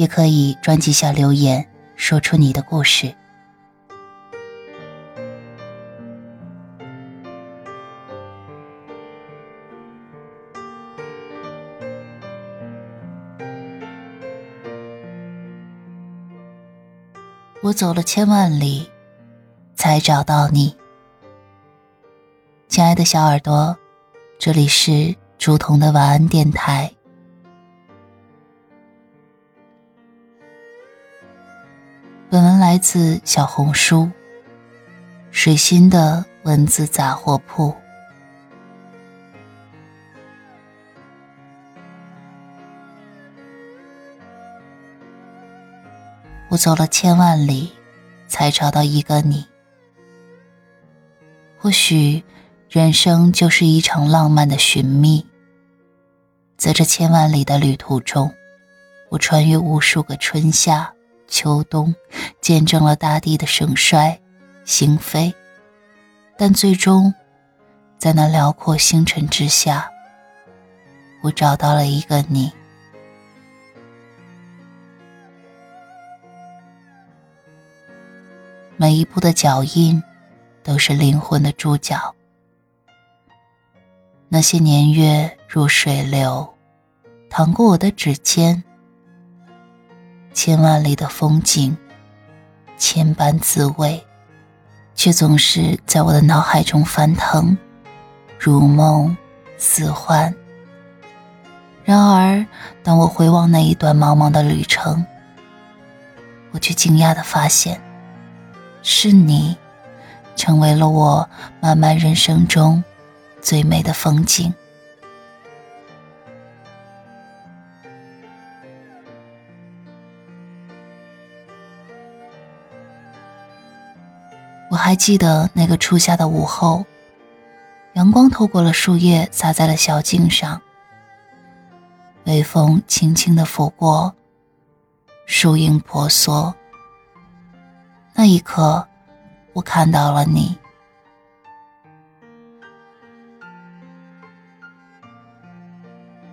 也可以专辑下留言，说出你的故事。我走了千万里，才找到你，亲爱的小耳朵，这里是竹筒的晚安电台。本文来自小红书。水星的文字杂货铺。我走了千万里，才找到一个你。或许，人生就是一场浪漫的寻觅。在这千万里的旅途中，我穿越无数个春夏。秋冬，见证了大地的盛衰、兴废，但最终，在那辽阔星辰之下，我找到了一个你。每一步的脚印，都是灵魂的注脚。那些年月如水流，淌过我的指尖。千万里的风景，千般滋味，却总是在我的脑海中翻腾，如梦似幻。然而，当我回望那一段茫茫的旅程，我却惊讶的发现，是你，成为了我漫漫人生中最美的风景。还记得那个初夏的午后，阳光透过了树叶，洒在了小径上。微风轻轻的拂过，树影婆娑。那一刻，我看到了你。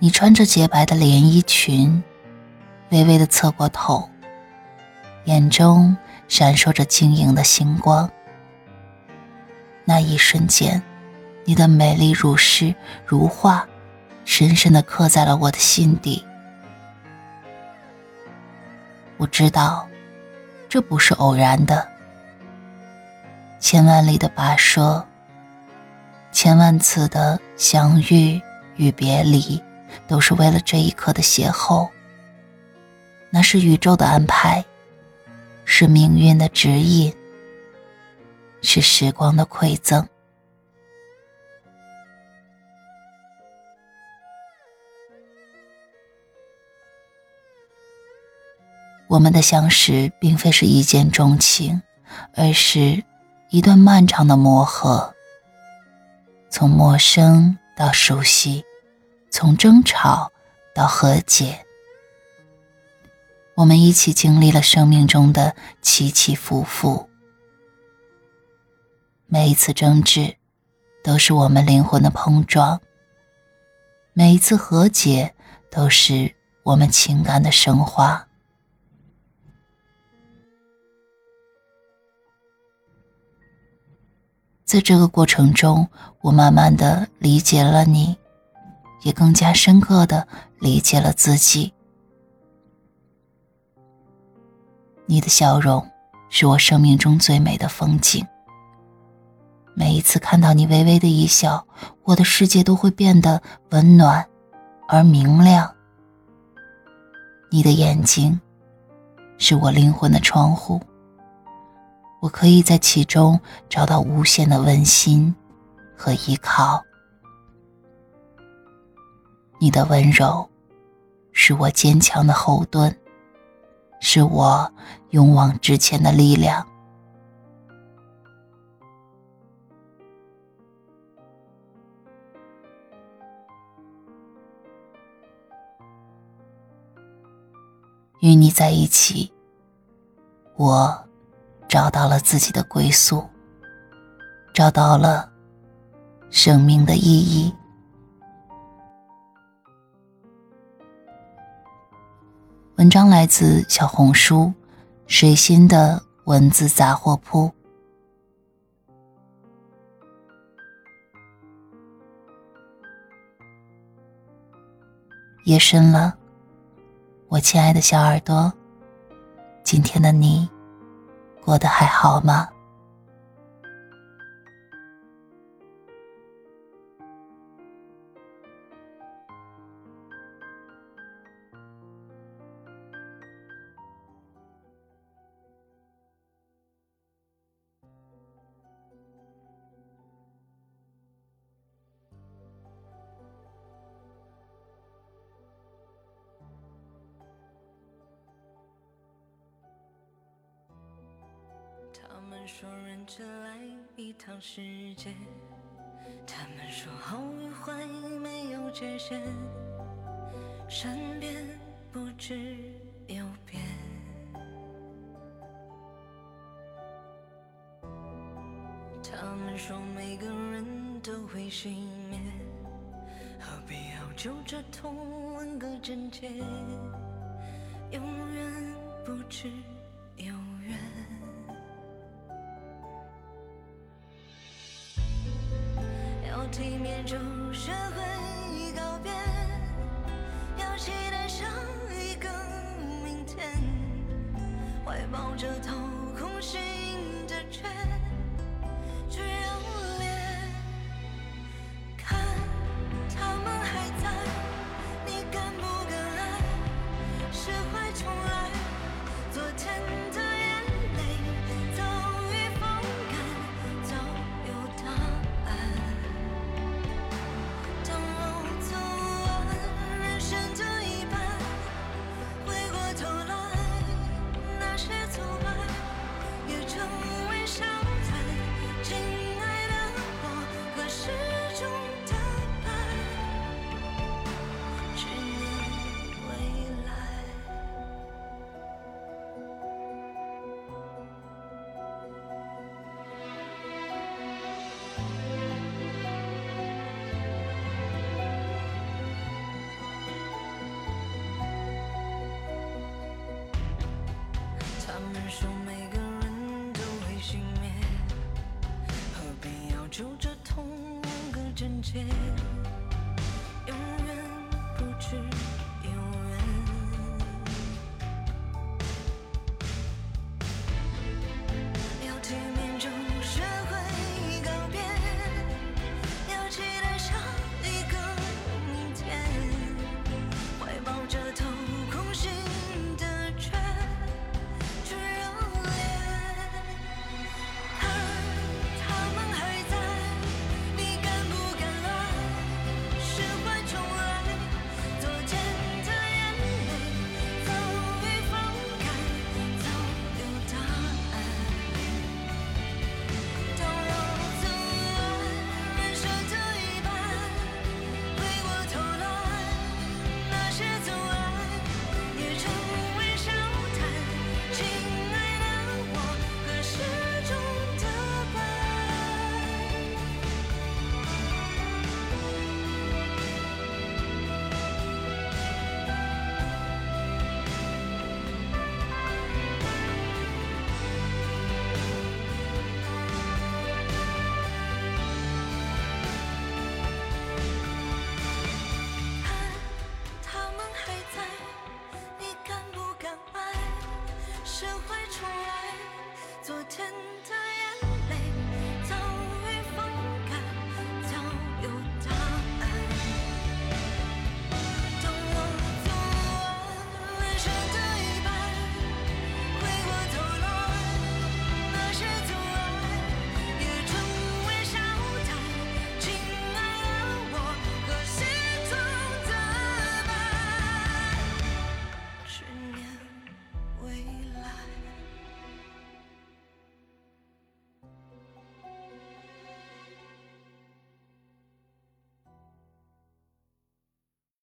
你穿着洁白的连衣裙，微微的侧过头，眼中闪烁着晶莹的星光。那一瞬间，你的美丽如诗如画，深深的刻在了我的心底。我知道，这不是偶然的。千万里的跋涉，千万次的相遇与别离，都是为了这一刻的邂逅。那是宇宙的安排，是命运的指引。是时光的馈赠。我们的相识并非是一见钟情，而是一段漫长的磨合。从陌生到熟悉，从争吵到和解，我们一起经历了生命中的起起伏伏。每一次争执，都是我们灵魂的碰撞；每一次和解，都是我们情感的升华。在这个过程中，我慢慢的理解了你，也更加深刻的理解了自己。你的笑容，是我生命中最美的风景。每一次看到你微微的一笑，我的世界都会变得温暖而明亮。你的眼睛是我灵魂的窗户，我可以在其中找到无限的温馨和依靠。你的温柔是我坚强的后盾，是我勇往直前的力量。与你在一起，我找到了自己的归宿，找到了生命的意义。文章来自小红书水心的文字杂货铺。夜深了。我亲爱的小耳朵，今天的你过得还好吗？说人只来一趟世界，他们说好与坏没有界限，善变不知有变。他们说每个人都会熄灭，何必要揪着痛问个真切？永远不知有缘。angel. 间永远不知爱，昨天的。